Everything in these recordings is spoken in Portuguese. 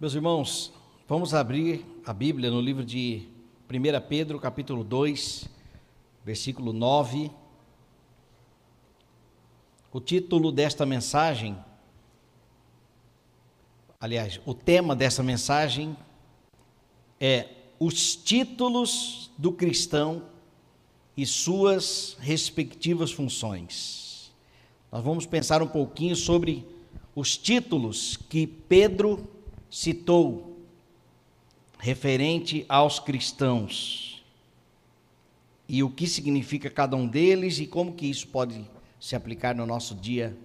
Meus irmãos, vamos abrir a Bíblia no livro de 1 Pedro, capítulo 2, versículo 9. O título desta mensagem, aliás, o tema dessa mensagem é Os títulos do cristão e suas respectivas funções. Nós vamos pensar um pouquinho sobre os títulos que Pedro citou referente aos cristãos e o que significa cada um deles e como que isso pode se aplicar no nosso dia,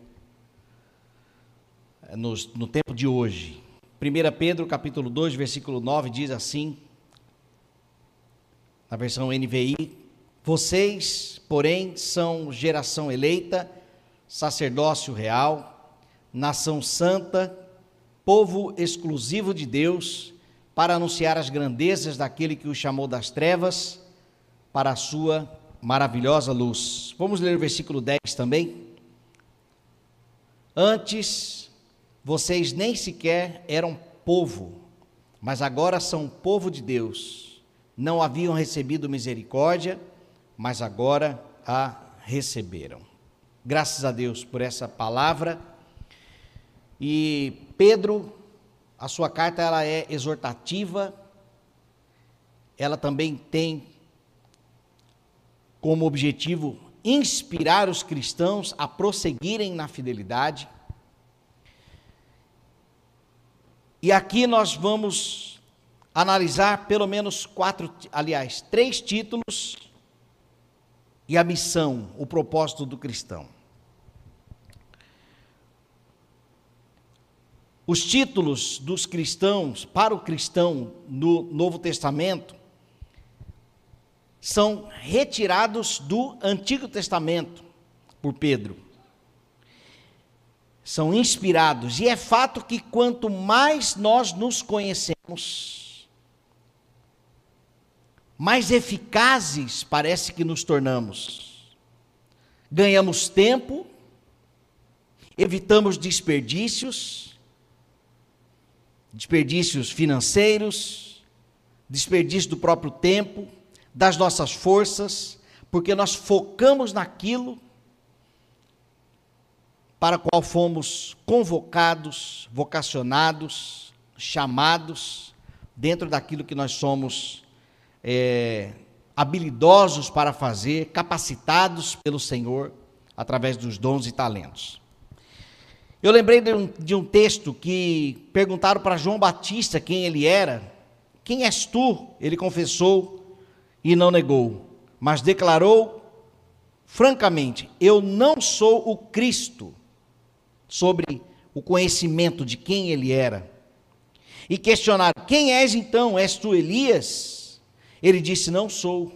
eh, no, no tempo de hoje. 1 Pedro capítulo 2, versículo 9 diz assim, na versão NVI, vocês, porém, são geração eleita, sacerdócio real, nação santa, povo exclusivo de Deus, para anunciar as grandezas daquele que o chamou das trevas para a sua maravilhosa luz. Vamos ler o versículo 10 também. Antes, vocês nem sequer eram povo, mas agora são povo de Deus. Não haviam recebido misericórdia, mas agora a receberam. Graças a Deus por essa palavra. E Pedro, a sua carta ela é exortativa, ela também tem como objetivo inspirar os cristãos a prosseguirem na fidelidade. E aqui nós vamos analisar pelo menos quatro, aliás, três títulos e a missão, o propósito do cristão. Os títulos dos cristãos, para o cristão no Novo Testamento, são retirados do Antigo Testamento por Pedro. São inspirados, e é fato que quanto mais nós nos conhecemos, mais eficazes parece que nos tornamos. Ganhamos tempo, evitamos desperdícios, desperdícios financeiros, desperdício do próprio tempo, das nossas forças, porque nós focamos naquilo para qual fomos convocados, vocacionados, chamados, dentro daquilo que nós somos é, habilidosos para fazer, capacitados pelo Senhor através dos dons e talentos. Eu lembrei de um, de um texto que perguntaram para João Batista quem ele era. Quem és tu? Ele confessou e não negou, mas declarou francamente: Eu não sou o Cristo, sobre o conhecimento de quem ele era. E questionaram: Quem és então? És tu Elias? Ele disse: Não sou.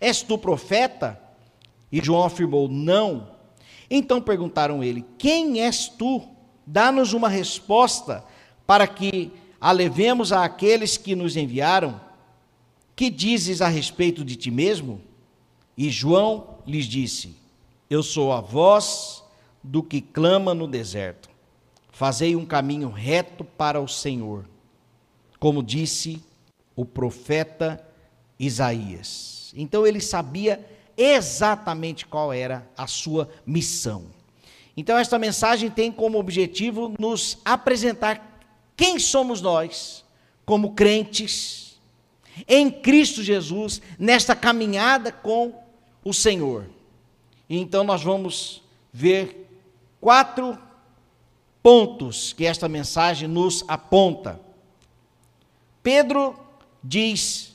És tu profeta? E João afirmou: Não. Então perguntaram ele: Quem és tu? Dá-nos uma resposta para que a levemos àqueles que nos enviaram. Que dizes a respeito de ti mesmo? E João lhes disse: Eu sou a voz do que clama no deserto. Fazei um caminho reto para o Senhor, como disse o profeta Isaías. Então ele sabia exatamente qual era a sua missão. Então, esta mensagem tem como objetivo nos apresentar quem somos nós, como crentes, em Cristo Jesus, nesta caminhada com o Senhor. Então, nós vamos ver quatro pontos que esta mensagem nos aponta. Pedro diz,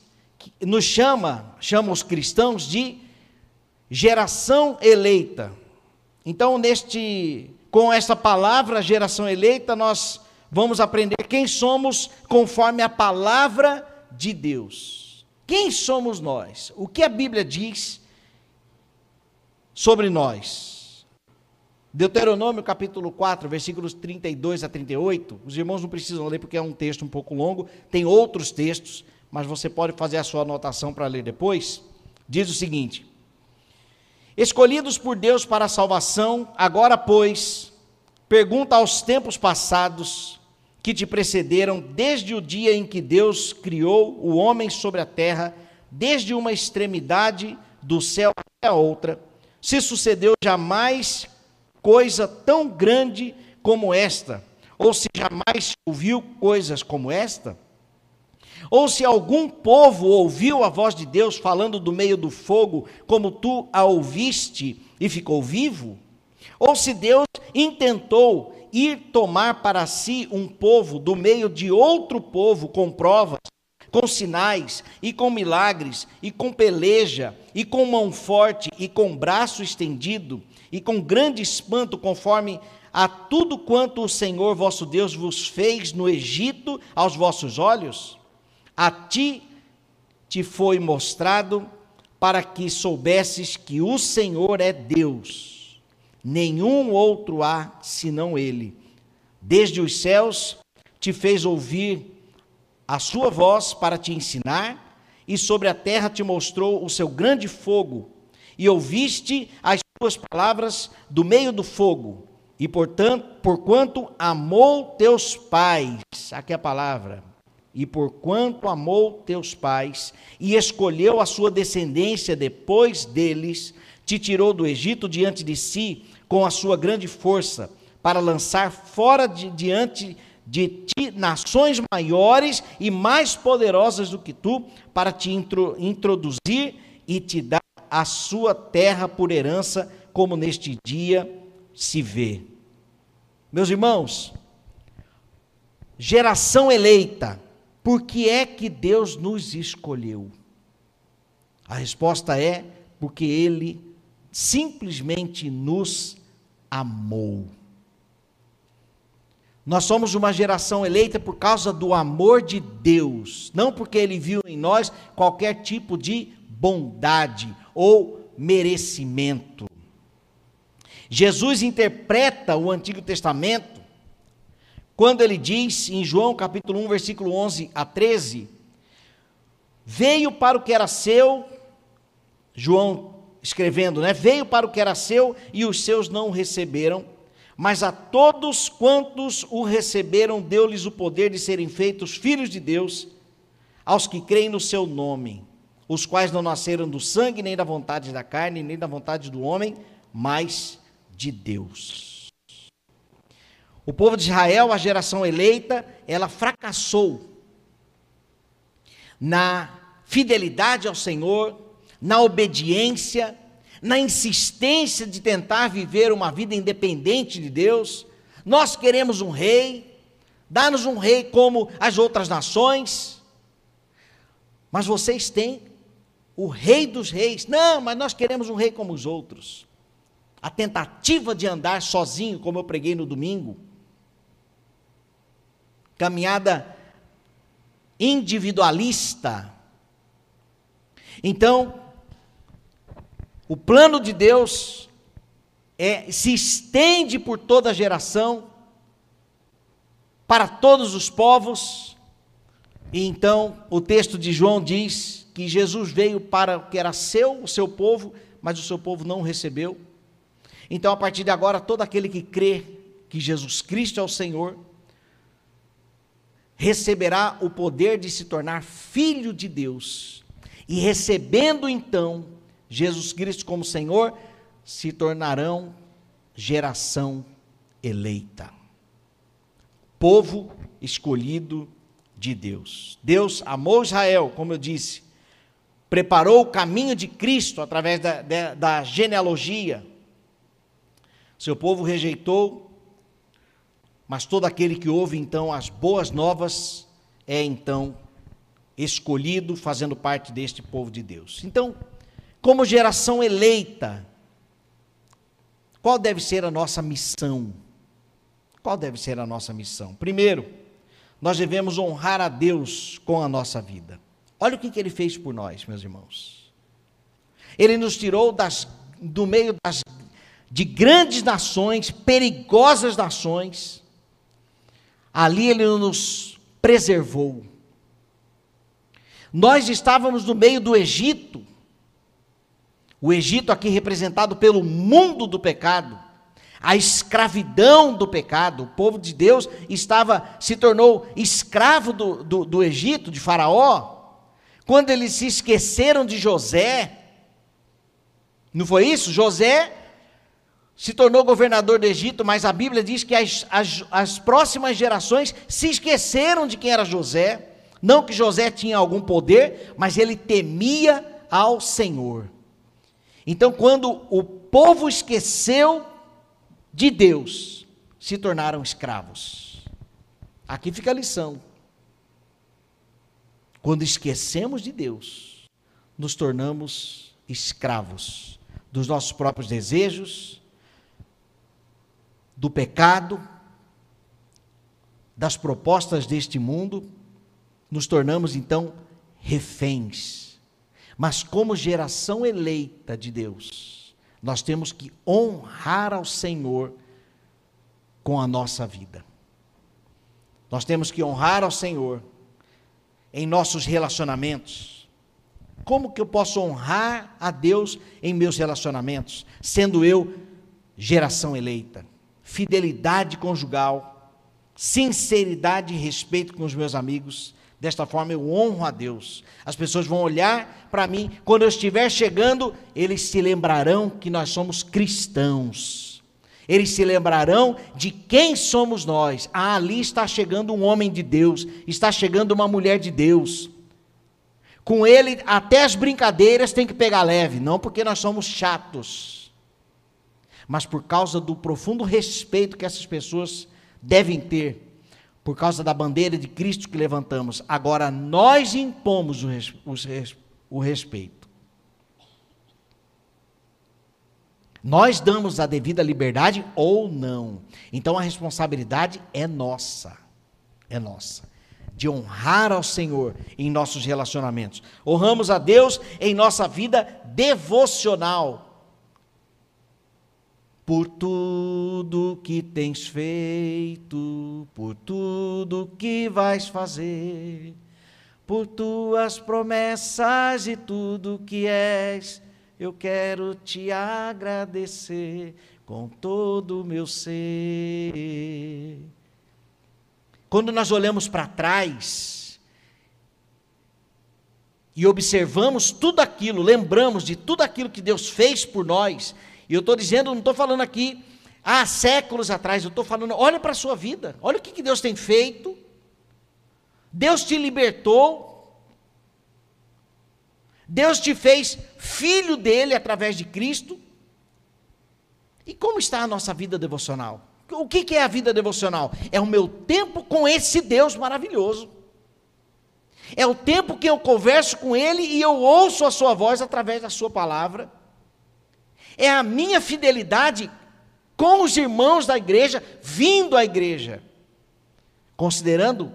nos chama, chama os cristãos de geração eleita. Então, neste com essa palavra geração eleita, nós vamos aprender quem somos conforme a palavra de Deus. Quem somos nós? O que a Bíblia diz sobre nós? Deuteronômio capítulo 4, versículos 32 a 38. Os irmãos não precisam ler porque é um texto um pouco longo, tem outros textos, mas você pode fazer a sua anotação para ler depois. Diz o seguinte: escolhidos por Deus para a salvação, agora, pois, pergunta aos tempos passados que te precederam desde o dia em que Deus criou o homem sobre a terra, desde uma extremidade do céu até a outra, se sucedeu jamais coisa tão grande como esta, ou se jamais ouviu coisas como esta? Ou se algum povo ouviu a voz de Deus falando do meio do fogo, como tu a ouviste e ficou vivo? Ou se Deus intentou ir tomar para si um povo do meio de outro povo com provas, com sinais e com milagres, e com peleja, e com mão forte, e com braço estendido, e com grande espanto, conforme a tudo quanto o Senhor vosso Deus vos fez no Egito aos vossos olhos? A ti te foi mostrado para que soubesses que o Senhor é Deus, nenhum outro há senão Ele. Desde os céus te fez ouvir a sua voz para te ensinar, e sobre a terra te mostrou o seu grande fogo, e ouviste as suas palavras do meio do fogo, e portanto, porquanto amou teus pais, aqui é a palavra, e porquanto amou teus pais, e escolheu a sua descendência depois deles, te tirou do Egito diante de si com a sua grande força, para lançar fora de, diante de ti nações maiores e mais poderosas do que tu, para te intro, introduzir e te dar a sua terra por herança, como neste dia se vê. Meus irmãos, geração eleita, por que é que Deus nos escolheu? A resposta é porque Ele simplesmente nos amou. Nós somos uma geração eleita por causa do amor de Deus, não porque Ele viu em nós qualquer tipo de bondade ou merecimento. Jesus interpreta o Antigo Testamento quando ele diz em João capítulo 1, versículo 11 a 13: Veio para o que era seu, João escrevendo, né? Veio para o que era seu e os seus não o receberam, mas a todos quantos o receberam, deu-lhes o poder de serem feitos filhos de Deus, aos que creem no seu nome, os quais não nasceram do sangue, nem da vontade da carne, nem da vontade do homem, mas de Deus. O povo de Israel, a geração eleita, ela fracassou na fidelidade ao Senhor, na obediência, na insistência de tentar viver uma vida independente de Deus. Nós queremos um rei, dá-nos um rei como as outras nações, mas vocês têm o rei dos reis. Não, mas nós queremos um rei como os outros a tentativa de andar sozinho, como eu preguei no domingo, caminhada individualista. Então, o plano de Deus é, se estende por toda a geração, para todos os povos, e então o texto de João diz que Jesus veio para o que era seu, o seu povo, mas o seu povo não o recebeu. Então, a partir de agora, todo aquele que crê que Jesus Cristo é o Senhor, receberá o poder de se tornar filho de Deus. E recebendo então Jesus Cristo como Senhor, se tornarão geração eleita. Povo escolhido de Deus. Deus amou Israel, como eu disse, preparou o caminho de Cristo através da, da, da genealogia, seu povo rejeitou, mas todo aquele que ouve então as boas novas é então escolhido, fazendo parte deste povo de Deus. Então, como geração eleita, qual deve ser a nossa missão? Qual deve ser a nossa missão? Primeiro, nós devemos honrar a Deus com a nossa vida. Olha o que, que ele fez por nós, meus irmãos. Ele nos tirou das, do meio das de grandes nações, perigosas nações, ali ele nos preservou. Nós estávamos no meio do Egito, o Egito aqui representado pelo mundo do pecado, a escravidão do pecado. O povo de Deus estava se tornou escravo do, do, do Egito, de Faraó, quando eles se esqueceram de José. Não foi isso? José se tornou governador do Egito, mas a Bíblia diz que as, as, as, próximas gerações se esqueceram de quem era José. Não que José tinha algum poder, mas ele temia ao Senhor. Então, quando o povo esqueceu de Deus, se tornaram escravos. Aqui fica a lição. Quando esquecemos de Deus, nos tornamos escravos dos nossos próprios desejos, do pecado, das propostas deste mundo, nos tornamos então reféns. Mas como geração eleita de Deus, nós temos que honrar ao Senhor com a nossa vida. Nós temos que honrar ao Senhor em nossos relacionamentos. Como que eu posso honrar a Deus em meus relacionamentos, sendo eu geração eleita? Fidelidade conjugal, sinceridade e respeito com os meus amigos. Desta forma eu honro a Deus. As pessoas vão olhar para mim, quando eu estiver chegando, eles se lembrarão que nós somos cristãos. Eles se lembrarão de quem somos nós. Ah, ali está chegando um homem de Deus, está chegando uma mulher de Deus. Com ele, até as brincadeiras tem que pegar leve, não porque nós somos chatos, mas por causa do profundo respeito que essas pessoas devem ter, por causa da bandeira de Cristo que levantamos. Agora nós impomos o, res, o respeito. Nós damos a devida liberdade ou não. Então a responsabilidade é nossa. É nossa. De honrar ao Senhor em nossos relacionamentos. Honramos a Deus em nossa vida devocional. Por tudo que tens feito, por tudo que vais fazer, por tuas promessas e tudo que és eu quero te agradecer com todo o meu ser. Quando nós olhamos para trás e observamos tudo aquilo, lembramos de tudo aquilo que Deus fez por nós, e eu estou dizendo, não estou falando aqui há séculos atrás, eu estou falando, olha para a sua vida, olha o que, que Deus tem feito. Deus te libertou, Deus te fez filho dele através de Cristo. E como está a nossa vida devocional? O que é a vida devocional? É o meu tempo com esse Deus maravilhoso. É o tempo que eu converso com Ele e eu ouço a Sua voz através da Sua palavra. É a minha fidelidade com os irmãos da igreja, vindo à igreja. Considerando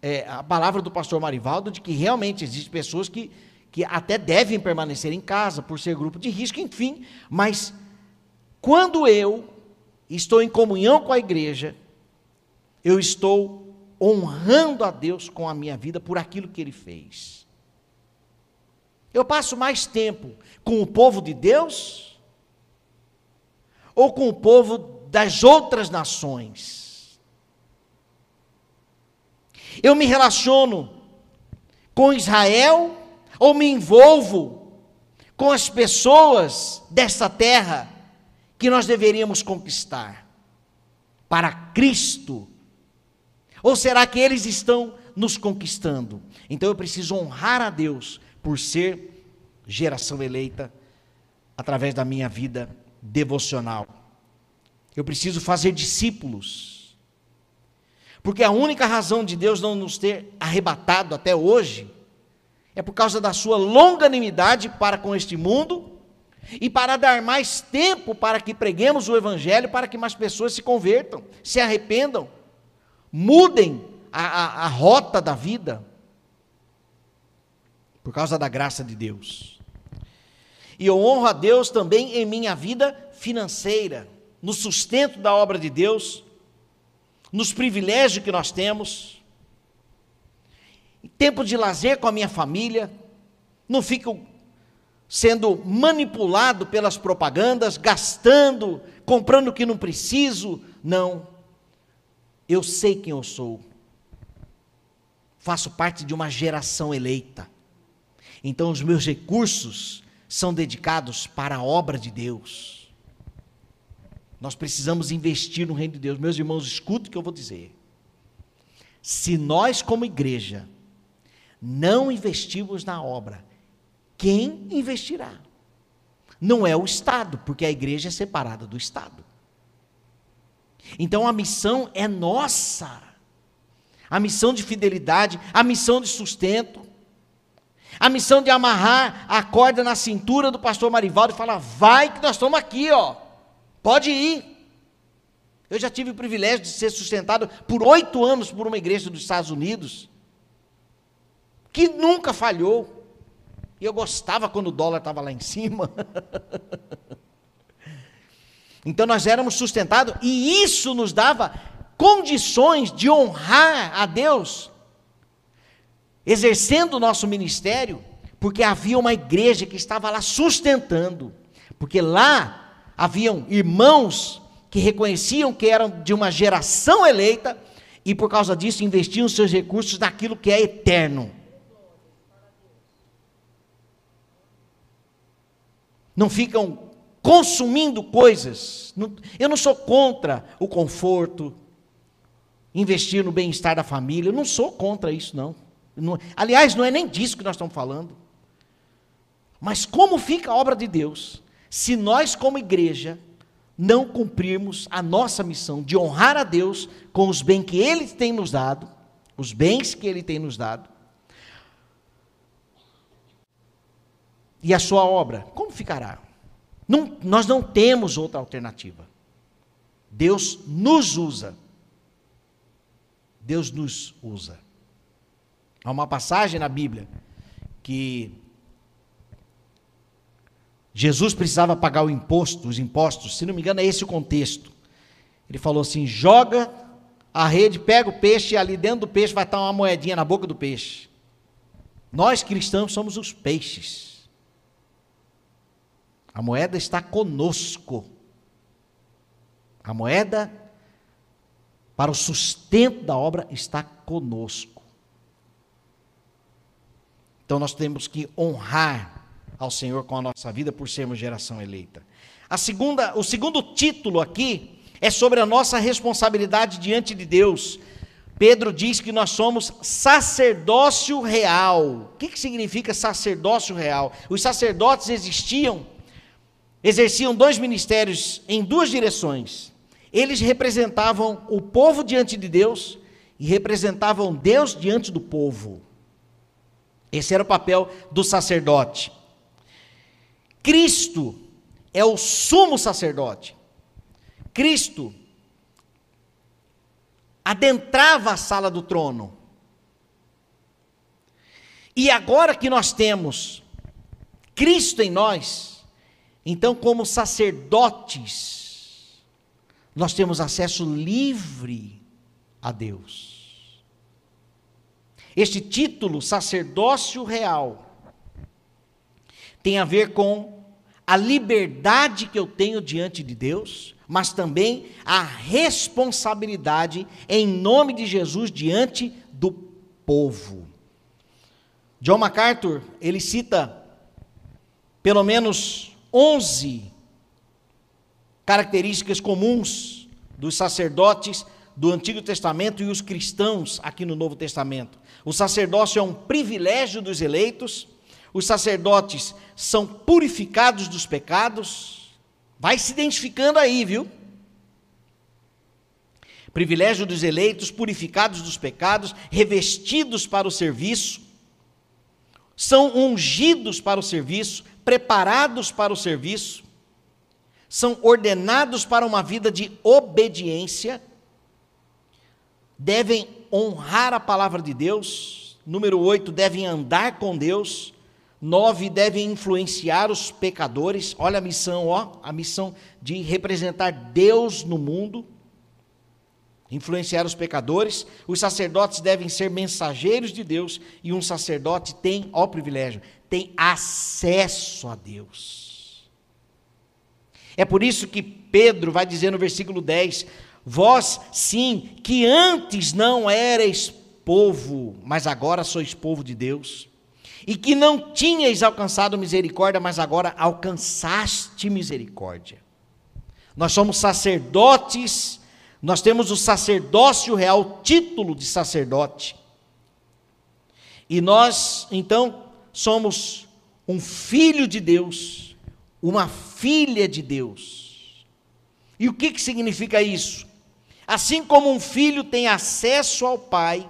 é, a palavra do pastor Marivaldo de que realmente existem pessoas que que até devem permanecer em casa por ser grupo de risco, enfim, mas quando eu estou em comunhão com a igreja, eu estou honrando a Deus com a minha vida por aquilo que Ele fez. Eu passo mais tempo com o povo de Deus ou com o povo das outras nações? Eu me relaciono com Israel ou me envolvo com as pessoas dessa terra que nós deveríamos conquistar para Cristo? Ou será que eles estão nos conquistando? Então eu preciso honrar a Deus por ser geração eleita através da minha vida devocional. Eu preciso fazer discípulos. Porque a única razão de Deus não nos ter arrebatado até hoje é por causa da sua longanimidade para com este mundo e para dar mais tempo para que preguemos o Evangelho, para que mais pessoas se convertam, se arrependam, mudem a, a, a rota da vida, por causa da graça de Deus. E eu honro a Deus também em minha vida financeira, no sustento da obra de Deus, nos privilégios que nós temos tempo de lazer com a minha família, não fico sendo manipulado pelas propagandas, gastando, comprando o que não preciso. Não. Eu sei quem eu sou. Faço parte de uma geração eleita. Então os meus recursos são dedicados para a obra de Deus. Nós precisamos investir no reino de Deus. Meus irmãos, escutem o que eu vou dizer. Se nós, como igreja, não investirmos na obra, quem investirá? Não é o Estado, porque a igreja é separada do Estado. Então a missão é nossa. A missão de fidelidade, a missão de sustento, a missão de amarrar a corda na cintura do pastor Marivaldo e falar: vai que nós estamos aqui, ó. Pode ir. Eu já tive o privilégio de ser sustentado por oito anos por uma igreja dos Estados Unidos, que nunca falhou. E eu gostava quando o dólar estava lá em cima. então nós éramos sustentados, e isso nos dava condições de honrar a Deus, exercendo o nosso ministério, porque havia uma igreja que estava lá sustentando, porque lá haviam irmãos que reconheciam que eram de uma geração eleita e por causa disso investiam seus recursos naquilo que é eterno. Não ficam consumindo coisas. Eu não sou contra o conforto, investir no bem-estar da família. Eu não sou contra isso, não. Não. Aliás, não é nem disso que nós estamos falando. Mas como fica a obra de Deus se nós, como igreja, não cumprirmos a nossa missão de honrar a Deus com os bens que Ele tem nos dado, os bens que Ele tem nos dado, e a sua obra, como ficará? Não, nós não temos outra alternativa. Deus nos usa. Deus nos usa. Há uma passagem na Bíblia que Jesus precisava pagar o imposto, os impostos, se não me engano é esse o contexto. Ele falou assim: joga a rede, pega o peixe e ali dentro do peixe vai estar uma moedinha na boca do peixe. Nós cristãos somos os peixes. A moeda está conosco. A moeda para o sustento da obra está conosco. Então nós temos que honrar ao Senhor com a nossa vida por sermos geração eleita. A segunda, o segundo título aqui é sobre a nossa responsabilidade diante de Deus. Pedro diz que nós somos sacerdócio real. O que, que significa sacerdócio real? Os sacerdotes existiam, exerciam dois ministérios em duas direções. Eles representavam o povo diante de Deus e representavam Deus diante do povo. Esse era o papel do sacerdote. Cristo é o sumo sacerdote. Cristo adentrava a sala do trono. E agora que nós temos Cristo em nós, então, como sacerdotes, nós temos acesso livre a Deus. Este título, sacerdócio real, tem a ver com a liberdade que eu tenho diante de Deus, mas também a responsabilidade em nome de Jesus diante do povo. John MacArthur, ele cita pelo menos 11 características comuns dos sacerdotes do Antigo Testamento e os cristãos aqui no Novo Testamento. O sacerdócio é um privilégio dos eleitos, os sacerdotes são purificados dos pecados. Vai se identificando aí, viu? Privilégio dos eleitos, purificados dos pecados, revestidos para o serviço, são ungidos para o serviço, preparados para o serviço, são ordenados para uma vida de obediência, devem honrar a palavra de Deus. Número 8, devem andar com Deus. Nove, devem influenciar os pecadores. Olha a missão, ó, a missão de representar Deus no mundo. influenciar os pecadores, os sacerdotes devem ser mensageiros de Deus e um sacerdote tem, ó privilégio, tem acesso a Deus. É por isso que Pedro vai dizer no versículo 10: Vós, sim, que antes não erais povo, mas agora sois povo de Deus, e que não tinhais alcançado misericórdia, mas agora alcançaste misericórdia. Nós somos sacerdotes nós temos o sacerdócio real, título de sacerdote. E nós, então, somos um filho de Deus, uma filha de Deus. E o que, que significa isso? Assim como um filho tem acesso ao pai,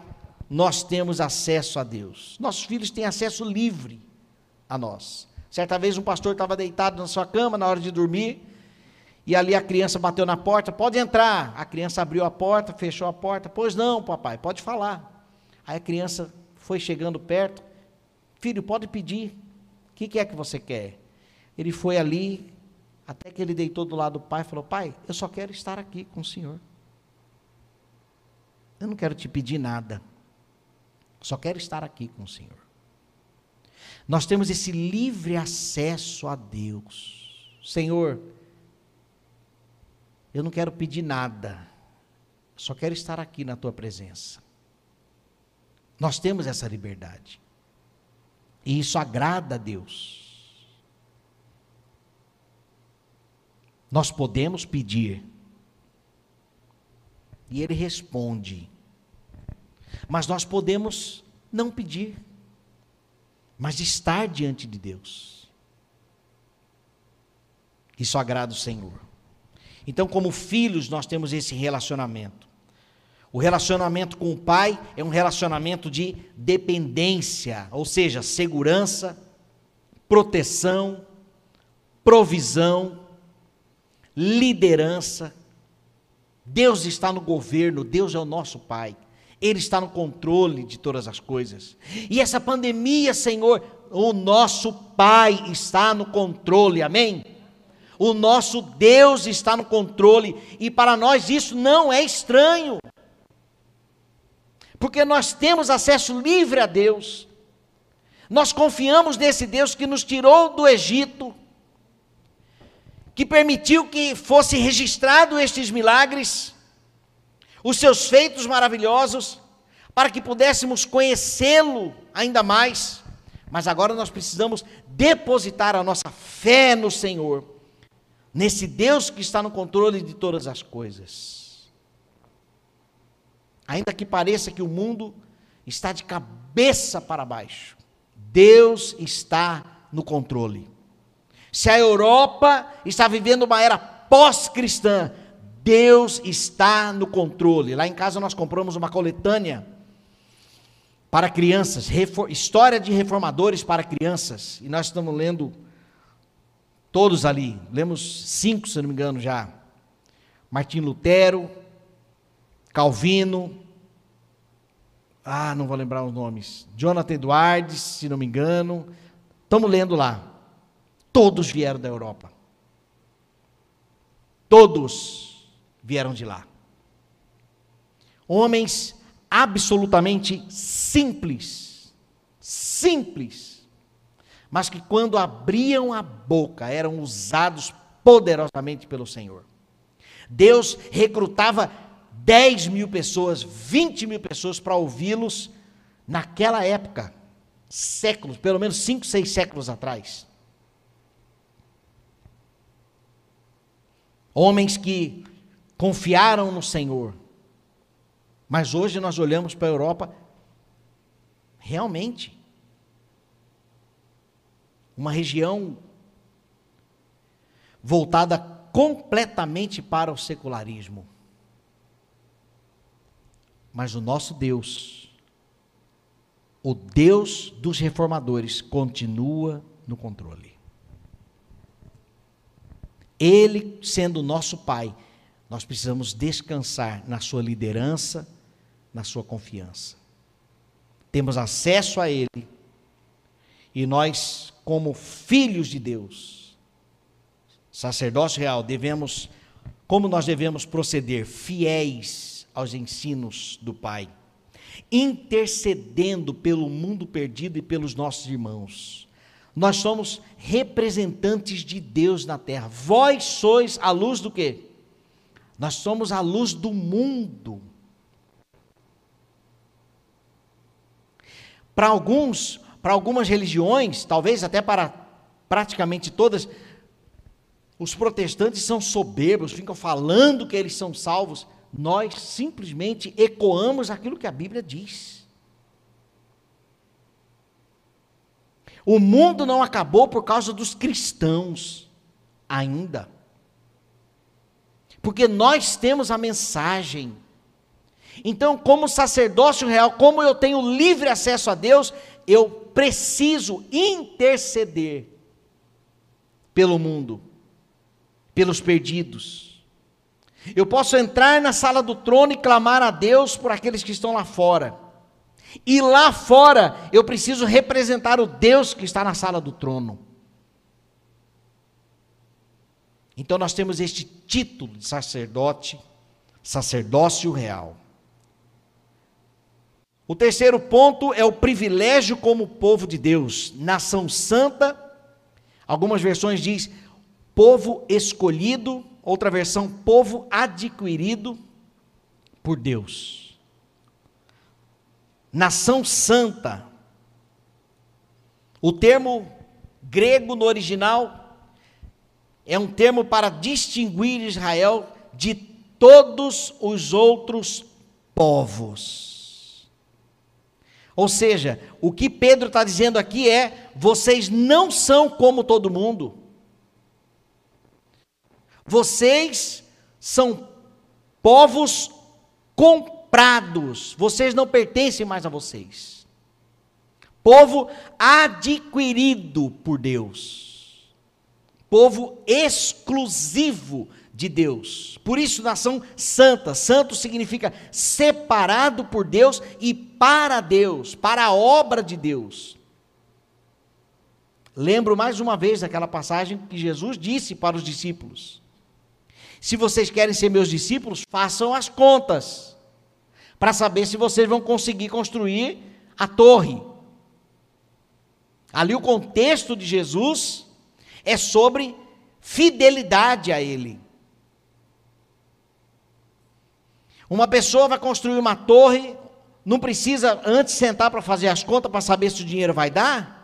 nós temos acesso a Deus. Nossos filhos têm acesso livre a nós. Certa vez um pastor estava deitado na sua cama na hora de dormir, e ali a criança bateu na porta, pode entrar. A criança abriu a porta, fechou a porta. Pois não, papai, pode falar. Aí a criança foi chegando perto. Filho, pode pedir. O que, que é que você quer? Ele foi ali, até que ele deitou do lado do pai e falou: Pai, eu só quero estar aqui com o senhor. Eu não quero te pedir nada. Só quero estar aqui com o senhor. Nós temos esse livre acesso a Deus. Senhor, eu não quero pedir nada, só quero estar aqui na tua presença. Nós temos essa liberdade. E isso agrada a Deus. Nós podemos pedir. E Ele responde. Mas nós podemos não pedir, mas estar diante de Deus. Isso agrada o Senhor. Então, como filhos, nós temos esse relacionamento. O relacionamento com o pai é um relacionamento de dependência, ou seja, segurança, proteção, provisão, liderança. Deus está no governo, Deus é o nosso pai. Ele está no controle de todas as coisas. E essa pandemia, Senhor, o nosso Pai está no controle, amém? O nosso Deus está no controle e para nós isso não é estranho. Porque nós temos acesso livre a Deus. Nós confiamos nesse Deus que nos tirou do Egito, que permitiu que fosse registrado estes milagres, os seus feitos maravilhosos, para que pudéssemos conhecê-lo ainda mais. Mas agora nós precisamos depositar a nossa fé no Senhor nesse Deus que está no controle de todas as coisas. Ainda que pareça que o mundo está de cabeça para baixo, Deus está no controle. Se a Europa está vivendo uma era pós-cristã, Deus está no controle. Lá em casa nós compramos uma coletânea para crianças, história de reformadores para crianças, e nós estamos lendo Todos ali, lemos cinco, se não me engano, já. Martim Lutero, Calvino, ah, não vou lembrar os nomes. Jonathan Edwards, se não me engano. Estamos lendo lá. Todos vieram da Europa. Todos vieram de lá. Homens absolutamente simples. Simples mas que quando abriam a boca eram usados poderosamente pelo Senhor. Deus recrutava 10 mil pessoas, 20 mil pessoas para ouvi-los naquela época, séculos, pelo menos 5, 6 séculos atrás. Homens que confiaram no Senhor. Mas hoje nós olhamos para a Europa, realmente, uma região voltada completamente para o secularismo. Mas o nosso Deus, o Deus dos reformadores, continua no controle. Ele sendo nosso Pai, nós precisamos descansar na Sua liderança, na Sua confiança. Temos acesso a Ele e nós como filhos de Deus, sacerdócio real, devemos, como nós devemos proceder? Fiéis aos ensinos do Pai, intercedendo pelo mundo perdido e pelos nossos irmãos. Nós somos representantes de Deus na terra. Vós sois a luz do quê? Nós somos a luz do mundo. Para alguns, para algumas religiões, talvez até para praticamente todas, os protestantes são soberbos, ficam falando que eles são salvos. Nós simplesmente ecoamos aquilo que a Bíblia diz. O mundo não acabou por causa dos cristãos, ainda. Porque nós temos a mensagem. Então, como sacerdócio real, como eu tenho livre acesso a Deus, eu preciso interceder pelo mundo, pelos perdidos. Eu posso entrar na sala do trono e clamar a Deus por aqueles que estão lá fora. E lá fora eu preciso representar o Deus que está na sala do trono. Então nós temos este título de sacerdote, sacerdócio real. O terceiro ponto é o privilégio como povo de Deus, nação santa. Algumas versões diz povo escolhido, outra versão povo adquirido por Deus. Nação santa. O termo grego no original é um termo para distinguir Israel de todos os outros povos. Ou seja, o que Pedro está dizendo aqui é: vocês não são como todo mundo. Vocês são povos comprados. Vocês não pertencem mais a vocês. Povo adquirido por Deus. Povo exclusivo de Deus. Por isso, nação santa. Santo significa separado por Deus e para Deus, para a obra de Deus. Lembro mais uma vez daquela passagem que Jesus disse para os discípulos: Se vocês querem ser meus discípulos, façam as contas, para saber se vocês vão conseguir construir a torre. Ali o contexto de Jesus é sobre fidelidade a Ele. Uma pessoa vai construir uma torre, não precisa antes sentar para fazer as contas para saber se o dinheiro vai dar?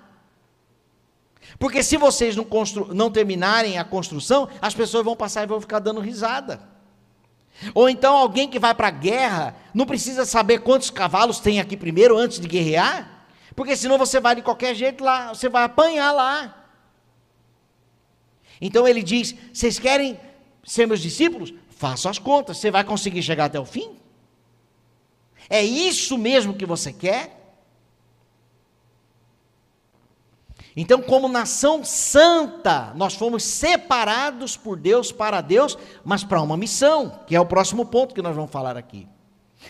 Porque se vocês não, não terminarem a construção, as pessoas vão passar e vão ficar dando risada. Ou então alguém que vai para a guerra não precisa saber quantos cavalos tem aqui primeiro antes de guerrear, porque senão você vai de qualquer jeito lá, você vai apanhar lá. Então ele diz: vocês querem ser meus discípulos? Faça as contas, você vai conseguir chegar até o fim? É isso mesmo que você quer? Então, como nação santa, nós fomos separados por Deus para Deus, mas para uma missão, que é o próximo ponto que nós vamos falar aqui.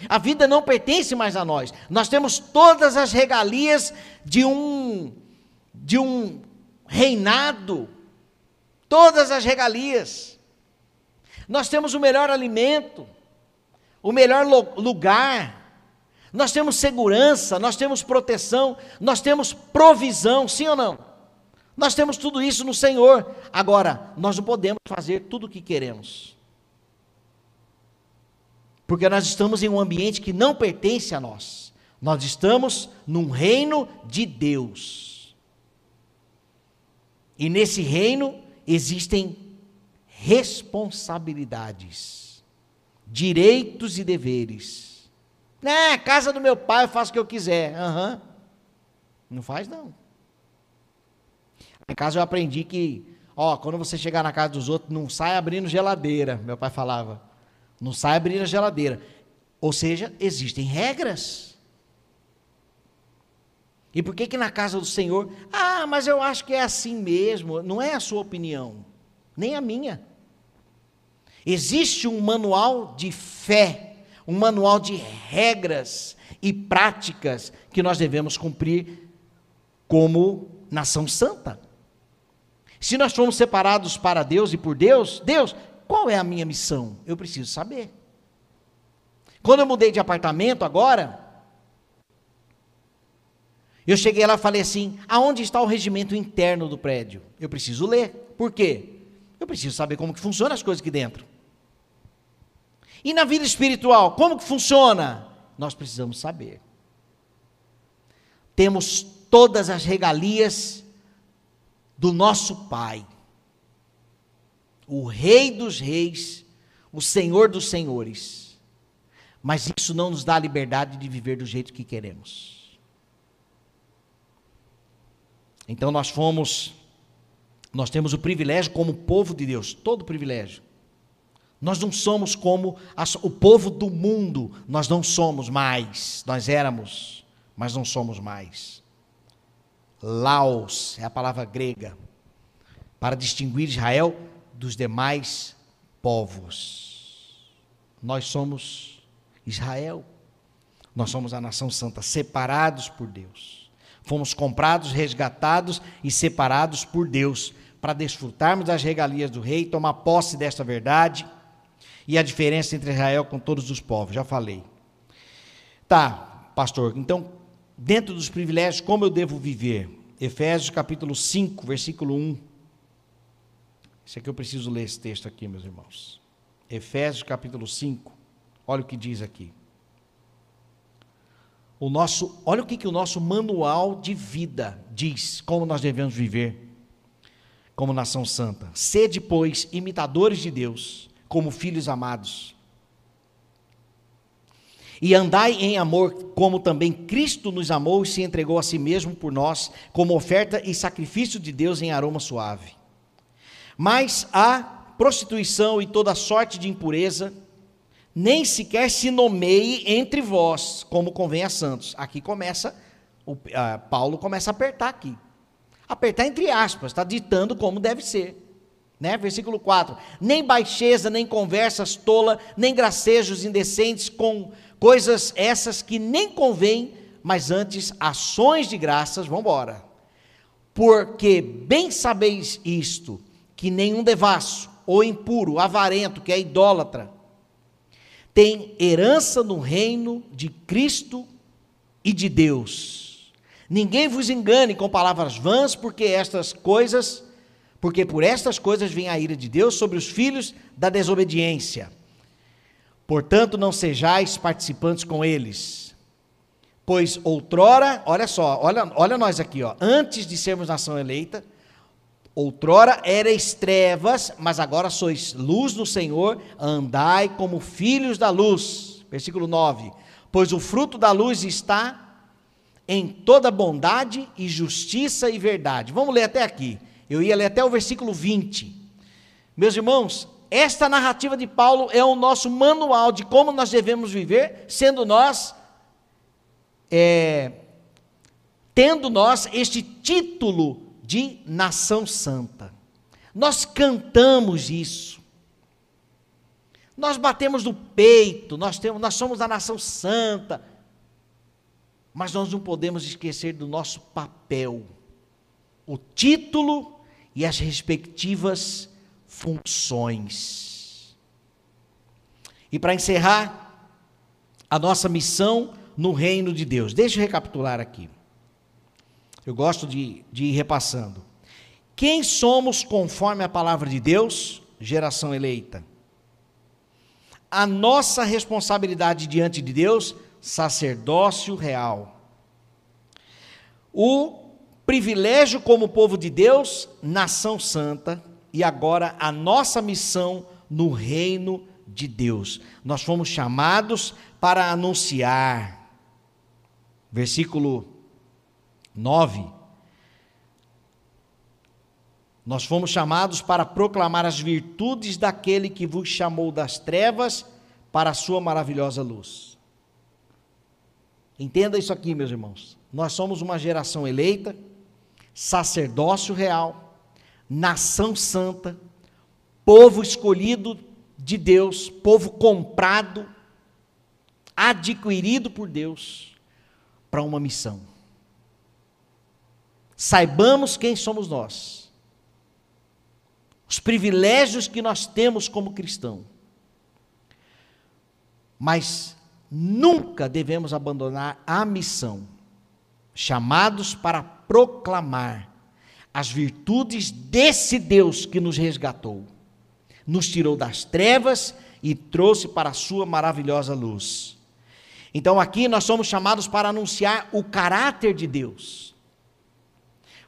A vida não pertence mais a nós. Nós temos todas as regalias de um de um reinado, todas as regalias. Nós temos o melhor alimento, o melhor lugar, nós temos segurança, nós temos proteção, nós temos provisão, sim ou não? Nós temos tudo isso no Senhor. Agora, nós não podemos fazer tudo o que queremos. Porque nós estamos em um ambiente que não pertence a nós. Nós estamos num reino de Deus. E nesse reino existem responsabilidades, direitos e deveres. Né, casa do meu pai eu faço o que eu quiser. Uhum. Não faz não. Em casa eu aprendi que, ó, quando você chegar na casa dos outros, não sai abrindo geladeira. Meu pai falava, não sai abrindo a geladeira. Ou seja, existem regras. E por que que na casa do Senhor, ah, mas eu acho que é assim mesmo, não é a sua opinião, nem a minha. Existe um manual de fé, um manual de regras e práticas que nós devemos cumprir como nação santa. Se nós formos separados para Deus e por Deus, Deus, qual é a minha missão? Eu preciso saber. Quando eu mudei de apartamento agora, eu cheguei lá e falei assim: aonde está o regimento interno do prédio? Eu preciso ler. Por quê? Eu preciso saber como que funcionam as coisas aqui dentro. E na vida espiritual, como que funciona? Nós precisamos saber. Temos todas as regalias do nosso Pai, o Rei dos Reis, o Senhor dos Senhores. Mas isso não nos dá a liberdade de viver do jeito que queremos. Então nós fomos, nós temos o privilégio como povo de Deus, todo privilégio. Nós não somos como as, o povo do mundo, nós não somos mais, nós éramos, mas não somos mais. Laos é a palavra grega para distinguir Israel dos demais povos. Nós somos Israel. Nós somos a nação santa, separados por Deus. Fomos comprados, resgatados e separados por Deus para desfrutarmos das regalias do rei, tomar posse desta verdade e a diferença entre Israel com todos os povos. Já falei. Tá, pastor. Então, dentro dos privilégios, como eu devo viver? Efésios capítulo 5, versículo 1. Isso aqui eu preciso ler esse texto aqui, meus irmãos. Efésios capítulo 5. Olha o que diz aqui. O nosso, olha o que, que o nosso manual de vida diz, como nós devemos viver como nação santa. Sede, pois, imitadores de Deus, como filhos amados. E andai em amor, como também Cristo nos amou e se entregou a si mesmo por nós, como oferta e sacrifício de Deus em aroma suave. Mas a prostituição e toda sorte de impureza, nem sequer se nomeie entre vós, como convém a santos. Aqui começa, o, uh, Paulo começa a apertar aqui. Apertar entre aspas, está ditando como deve ser. Né? Versículo 4: Nem baixeza, nem conversas tola, nem gracejos indecentes com coisas essas que nem convém, mas antes ações de graças, vamos embora. Porque bem sabeis isto, que nenhum devasso, ou impuro, avarento, que é idólatra, tem herança no reino de Cristo e de Deus. Ninguém vos engane com palavras vãs, porque estas coisas, porque por estas coisas vem a ira de Deus sobre os filhos da desobediência. Portanto, não sejais participantes com eles. Pois outrora, olha só, olha, olha nós aqui, ó, antes de sermos nação eleita, outrora erais trevas, mas agora sois luz no Senhor, andai como filhos da luz. Versículo 9. Pois o fruto da luz está em toda bondade e justiça e verdade. Vamos ler até aqui. Eu ia ler até o versículo 20. Meus irmãos, esta narrativa de Paulo é o nosso manual de como nós devemos viver, sendo nós, é, tendo nós este título de nação santa. Nós cantamos isso. Nós batemos no peito, nós, temos, nós somos a nação santa. Mas nós não podemos esquecer do nosso papel, o título e as respectivas funções. E para encerrar, a nossa missão no reino de Deus. Deixa eu recapitular aqui. Eu gosto de, de ir repassando. Quem somos conforme a palavra de Deus? Geração eleita. A nossa responsabilidade diante de Deus? Sacerdócio real. O privilégio como povo de Deus? Nação santa e agora a nossa missão no reino de Deus. Nós fomos chamados para anunciar. Versículo 9. Nós fomos chamados para proclamar as virtudes daquele que vos chamou das trevas para a sua maravilhosa luz. Entenda isso aqui, meus irmãos. Nós somos uma geração eleita, sacerdócio real, nação santa, povo escolhido de Deus, povo comprado, adquirido por Deus para uma missão. Saibamos quem somos nós, os privilégios que nós temos como cristão, mas nunca devemos abandonar a missão, chamados para proclamar as virtudes desse Deus que nos resgatou, nos tirou das trevas e trouxe para a sua maravilhosa luz. Então aqui nós somos chamados para anunciar o caráter de Deus,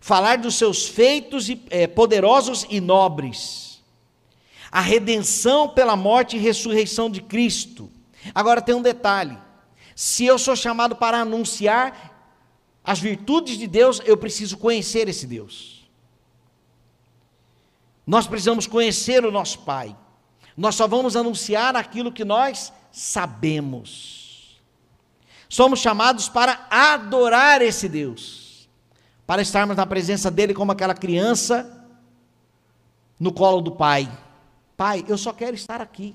falar dos seus feitos é, poderosos e nobres, a redenção pela morte e ressurreição de Cristo. Agora tem um detalhe: se eu sou chamado para anunciar as virtudes de Deus, eu preciso conhecer esse Deus. Nós precisamos conhecer o nosso Pai. Nós só vamos anunciar aquilo que nós sabemos. Somos chamados para adorar esse Deus, para estarmos na presença dele como aquela criança no colo do Pai. Pai, eu só quero estar aqui.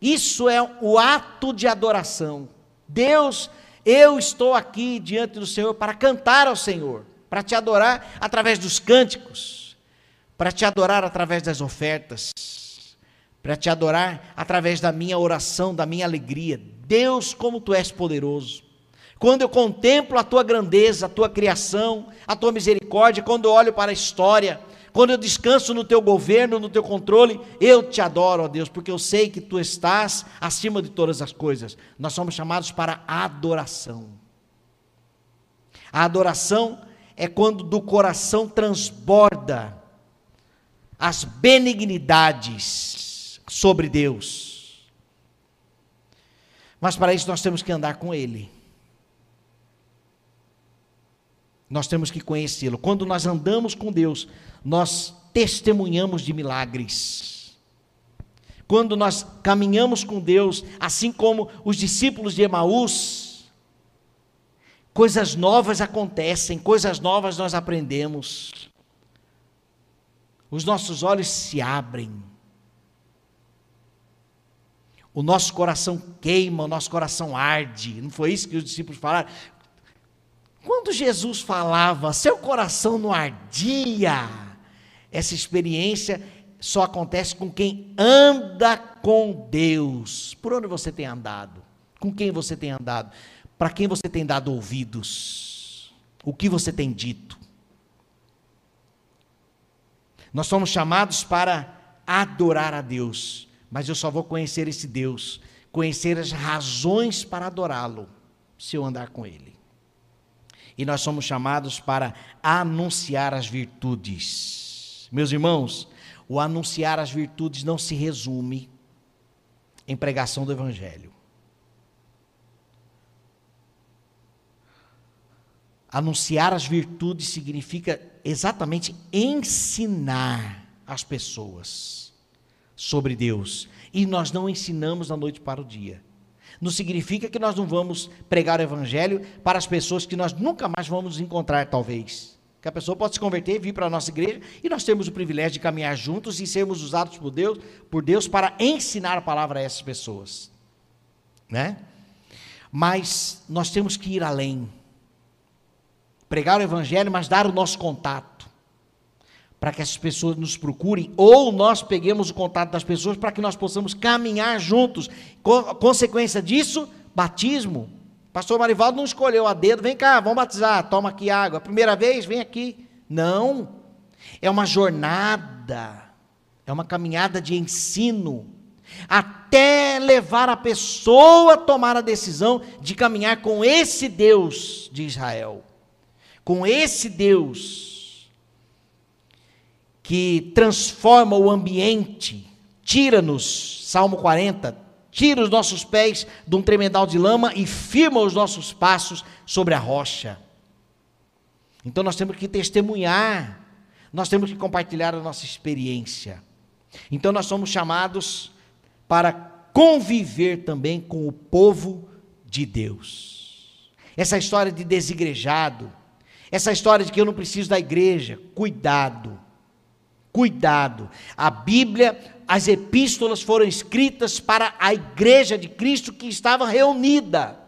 Isso é o ato de adoração. Deus, eu estou aqui diante do Senhor para cantar ao Senhor, para te adorar através dos cânticos, para te adorar através das ofertas, para te adorar através da minha oração, da minha alegria. Deus, como tu és poderoso. Quando eu contemplo a tua grandeza, a tua criação, a tua misericórdia, quando eu olho para a história, quando eu descanso no teu governo, no teu controle, eu te adoro, ó Deus, porque eu sei que tu estás acima de todas as coisas. Nós somos chamados para adoração. A adoração é quando do coração transborda as benignidades sobre Deus. Mas para isso nós temos que andar com Ele. Nós temos que conhecê-lo. Quando nós andamos com Deus, nós testemunhamos de milagres. Quando nós caminhamos com Deus, assim como os discípulos de Emaús, coisas novas acontecem, coisas novas nós aprendemos. Os nossos olhos se abrem o nosso coração queima, o nosso coração arde. Não foi isso que os discípulos falaram? Quando Jesus falava, seu coração não ardia. Essa experiência só acontece com quem anda com Deus. Por onde você tem andado? Com quem você tem andado? Para quem você tem dado ouvidos? O que você tem dito? Nós somos chamados para adorar a Deus mas eu só vou conhecer esse Deus, conhecer as razões para adorá-lo, se eu andar com Ele. E nós somos chamados para anunciar as virtudes. Meus irmãos, o anunciar as virtudes não se resume em pregação do Evangelho. Anunciar as virtudes significa exatamente ensinar as pessoas sobre Deus. E nós não ensinamos da noite para o dia. Não significa que nós não vamos pregar o evangelho para as pessoas que nós nunca mais vamos encontrar, talvez. Que a pessoa pode se converter, vir para a nossa igreja e nós temos o privilégio de caminhar juntos e sermos usados por Deus, por Deus para ensinar a palavra a essas pessoas. Né? Mas nós temos que ir além. Pregar o evangelho, mas dar o nosso contato para que essas pessoas nos procurem, ou nós peguemos o contato das pessoas para que nós possamos caminhar juntos. consequência disso, batismo. Pastor Marivaldo não escolheu a dedo, vem cá, vamos batizar, toma aqui água. Primeira vez, vem aqui. Não. É uma jornada, é uma caminhada de ensino, até levar a pessoa a tomar a decisão de caminhar com esse Deus de Israel, com esse Deus que transforma o ambiente, tira-nos, Salmo 40, tira os nossos pés de um tremendal de lama e firma os nossos passos sobre a rocha. Então nós temos que testemunhar, nós temos que compartilhar a nossa experiência. Então nós somos chamados para conviver também com o povo de Deus. Essa história de desigrejado, essa história de que eu não preciso da igreja, cuidado. Cuidado. A Bíblia, as epístolas foram escritas para a igreja de Cristo que estava reunida.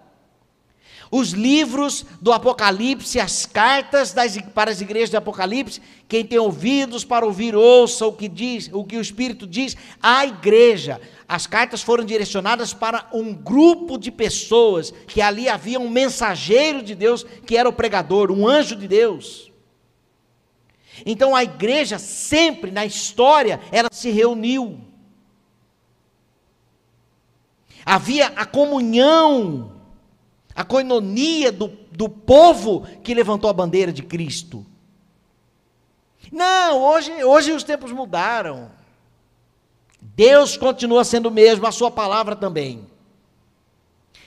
Os livros do Apocalipse, as cartas das, para as igrejas do Apocalipse, quem tem ouvidos para ouvir, ouça o que diz, o que o Espírito diz à igreja. As cartas foram direcionadas para um grupo de pessoas que ali havia um mensageiro de Deus, que era o pregador, um anjo de Deus. Então a igreja sempre na história ela se reuniu. Havia a comunhão a coinonia do, do povo que levantou a bandeira de Cristo. Não, hoje, hoje os tempos mudaram. Deus continua sendo o mesmo, a sua palavra também.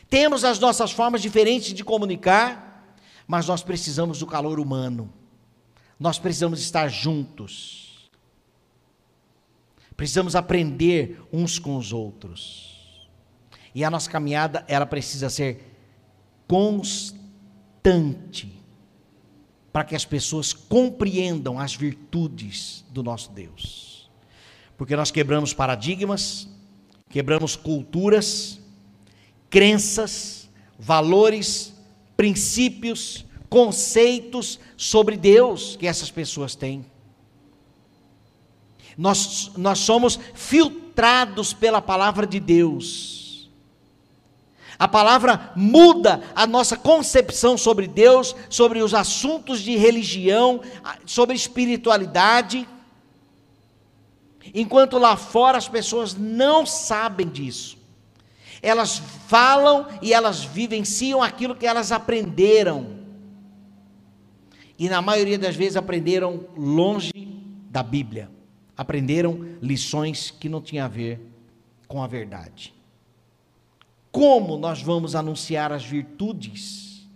Temos as nossas formas diferentes de comunicar, mas nós precisamos do calor humano. Nós precisamos estar juntos. Precisamos aprender uns com os outros. E a nossa caminhada, ela precisa ser constante para que as pessoas compreendam as virtudes do nosso Deus. Porque nós quebramos paradigmas, quebramos culturas, crenças, valores, princípios, conceitos sobre Deus que essas pessoas têm. Nós, nós somos filtrados pela palavra de Deus a palavra muda a nossa concepção sobre Deus, sobre os assuntos de religião, sobre espiritualidade. Enquanto lá fora as pessoas não sabem disso. Elas falam e elas vivenciam aquilo que elas aprenderam. E na maioria das vezes aprenderam longe da Bíblia. Aprenderam lições que não tinham a ver com a verdade. Como nós vamos anunciar as virtudes?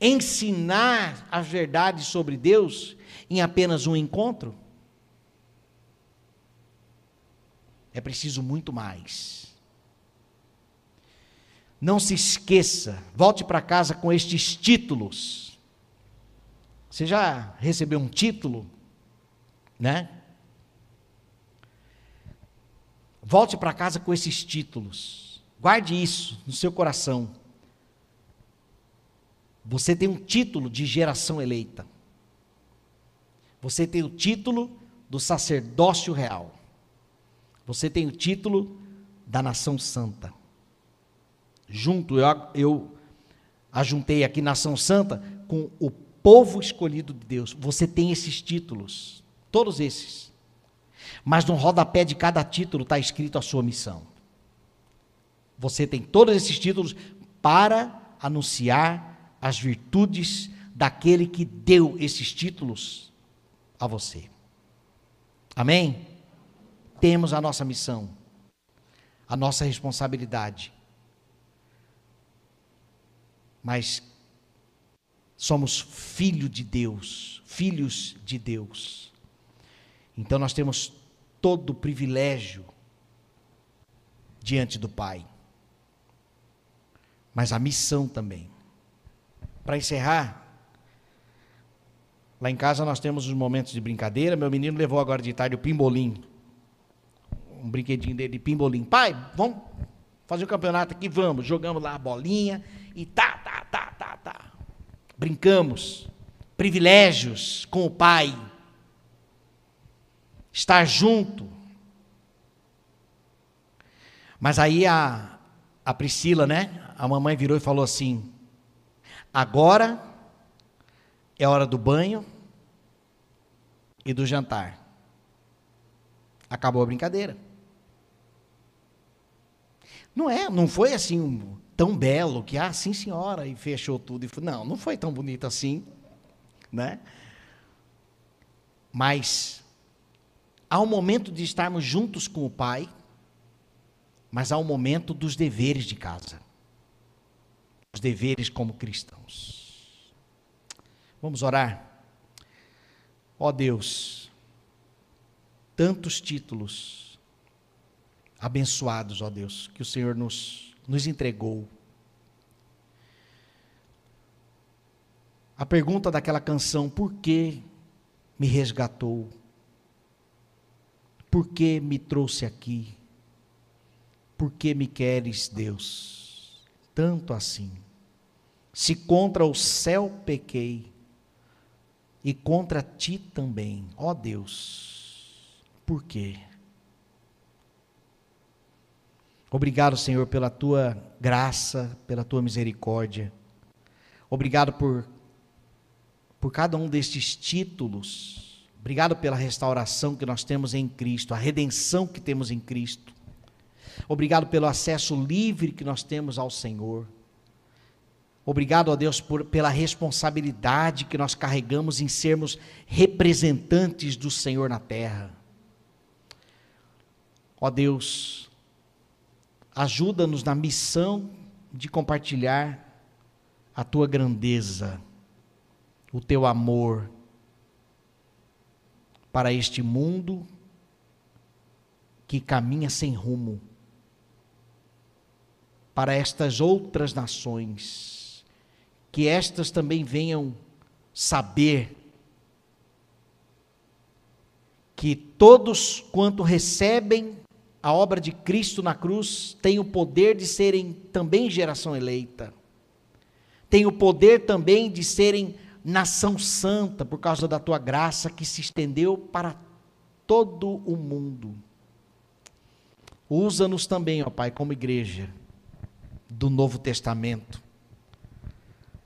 Ensinar as verdades sobre Deus em apenas um encontro? É preciso muito mais. Não se esqueça, volte para casa com estes títulos. Você já recebeu um título, né? Volte para casa com esses títulos. Guarde isso no seu coração. Você tem um título de geração eleita. Você tem o título do sacerdócio real. Você tem o título da nação santa. Junto, eu, eu ajuntei aqui nação santa com o povo escolhido de Deus. Você tem esses títulos, todos esses. Mas no rodapé de cada título está escrito a sua missão. Você tem todos esses títulos para anunciar as virtudes daquele que deu esses títulos a você. Amém? Temos a nossa missão, a nossa responsabilidade. Mas somos filho de Deus, filhos de Deus. Então nós temos todo o privilégio diante do Pai mas a missão também. Para encerrar, lá em casa nós temos os momentos de brincadeira. Meu menino levou agora de tarde o pimbolim. Um brinquedinho dele de pimbolim. Pai, vamos fazer o campeonato aqui? Vamos. Jogamos lá a bolinha e tá, tá, tá, tá, tá. Brincamos. Privilégios com o pai. Estar junto. Mas aí a, a Priscila, né? a mamãe virou e falou assim: agora é hora do banho e do jantar. Acabou a brincadeira. Não é, não foi assim tão belo que ah, sim senhora e fechou tudo e não, não foi tão bonito assim, né? Mas há um momento de estarmos juntos com o pai, mas há um momento dos deveres de casa os deveres como cristãos. Vamos orar? Ó oh Deus, tantos títulos abençoados, ó oh Deus, que o Senhor nos, nos entregou. A pergunta daquela canção, por que me resgatou? Por que me trouxe aqui? Por que me queres, Deus? Tanto assim Se contra o céu pequei, e contra ti também, ó Deus. Por quê? Obrigado, Senhor, pela tua graça, pela tua misericórdia. Obrigado por, por cada um destes títulos. Obrigado pela restauração que nós temos em Cristo, a redenção que temos em Cristo. Obrigado pelo acesso livre que nós temos ao Senhor. Obrigado a Deus por, pela responsabilidade que nós carregamos em sermos representantes do Senhor na terra. Ó Deus, ajuda-nos na missão de compartilhar a tua grandeza, o teu amor para este mundo que caminha sem rumo, para estas outras nações, que estas também venham saber que todos quanto recebem a obra de Cristo na cruz têm o poder de serem também geração eleita tem o poder também de serem nação santa por causa da tua graça que se estendeu para todo o mundo. Usa-nos também, ó Pai, como igreja do Novo Testamento,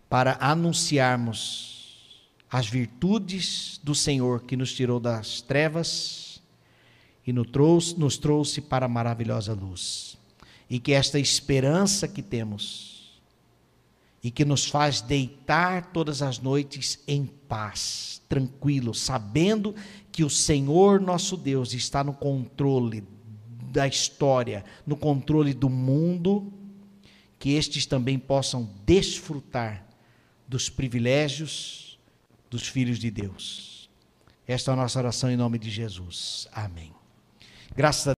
para anunciarmos as virtudes do Senhor que nos tirou das trevas e nos trouxe, nos trouxe para a maravilhosa luz. E que esta esperança que temos, e que nos faz deitar todas as noites em paz, tranquilo, sabendo que o Senhor nosso Deus está no controle da história, no controle do mundo, que estes também possam desfrutar dos privilégios dos filhos de Deus. Esta é a nossa oração em nome de Jesus. Amém. Graças a